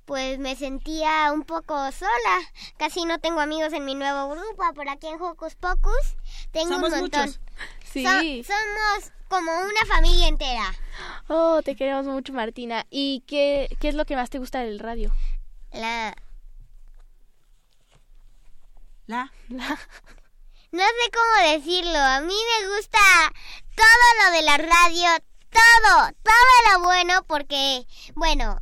Pues me sentía un poco sola. Casi no tengo amigos en mi nuevo grupo. Por aquí en Hocus Pocus tengo Somos un montón. muchos. (laughs) Sí. So- somos como una familia entera. Oh, te queremos mucho, Martina. ¿Y qué, qué es lo que más te gusta del radio? La... La... (laughs) No sé cómo decirlo. A mí me gusta todo lo de la radio. Todo. Todo lo bueno porque, bueno,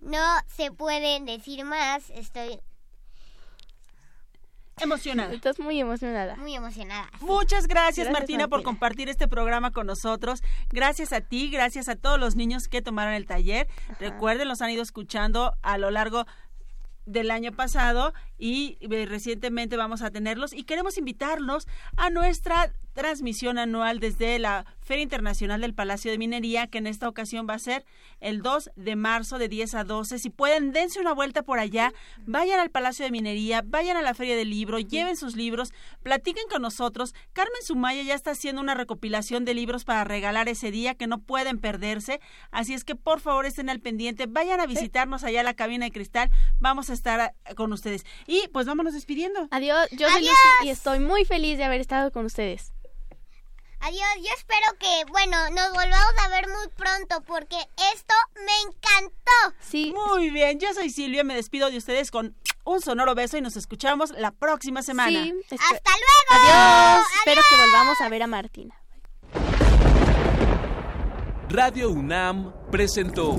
no se pueden decir más. Estoy Emocionada. Estás muy emocionada. muy emocionada. Muchas gracias, Gracias, Martina, por compartir este programa con nosotros. Gracias a ti, gracias a todos los niños que tomaron el taller. Recuerden, los han ido escuchando a lo largo del año pasado y eh, recientemente vamos a tenerlos y queremos invitarlos a nuestra transmisión anual desde la Feria Internacional del Palacio de Minería, que en esta ocasión va a ser el 2 de marzo de 10 a 12. Si pueden, dense una vuelta por allá, vayan al Palacio de Minería, vayan a la Feria del Libro, lleven sus libros, platiquen con nosotros. Carmen Sumaya ya está haciendo una recopilación de libros para regalar ese día que no pueden perderse. Así es que por favor estén al pendiente, vayan a visitarnos allá a la cabina de cristal. Vamos a estar eh, con ustedes. Y pues vámonos despidiendo. Adiós, yo soy Adiós. Lucy y estoy muy feliz de haber estado con ustedes. Adiós, yo espero que, bueno, nos volvamos a ver muy pronto porque esto me encantó. Sí. Muy bien, yo soy Silvia, me despido de ustedes con un sonoro beso y nos escuchamos la próxima semana. Sí, ¡Hasta luego! Adiós. Espero que volvamos a ver a Martina. Radio UNAM presentó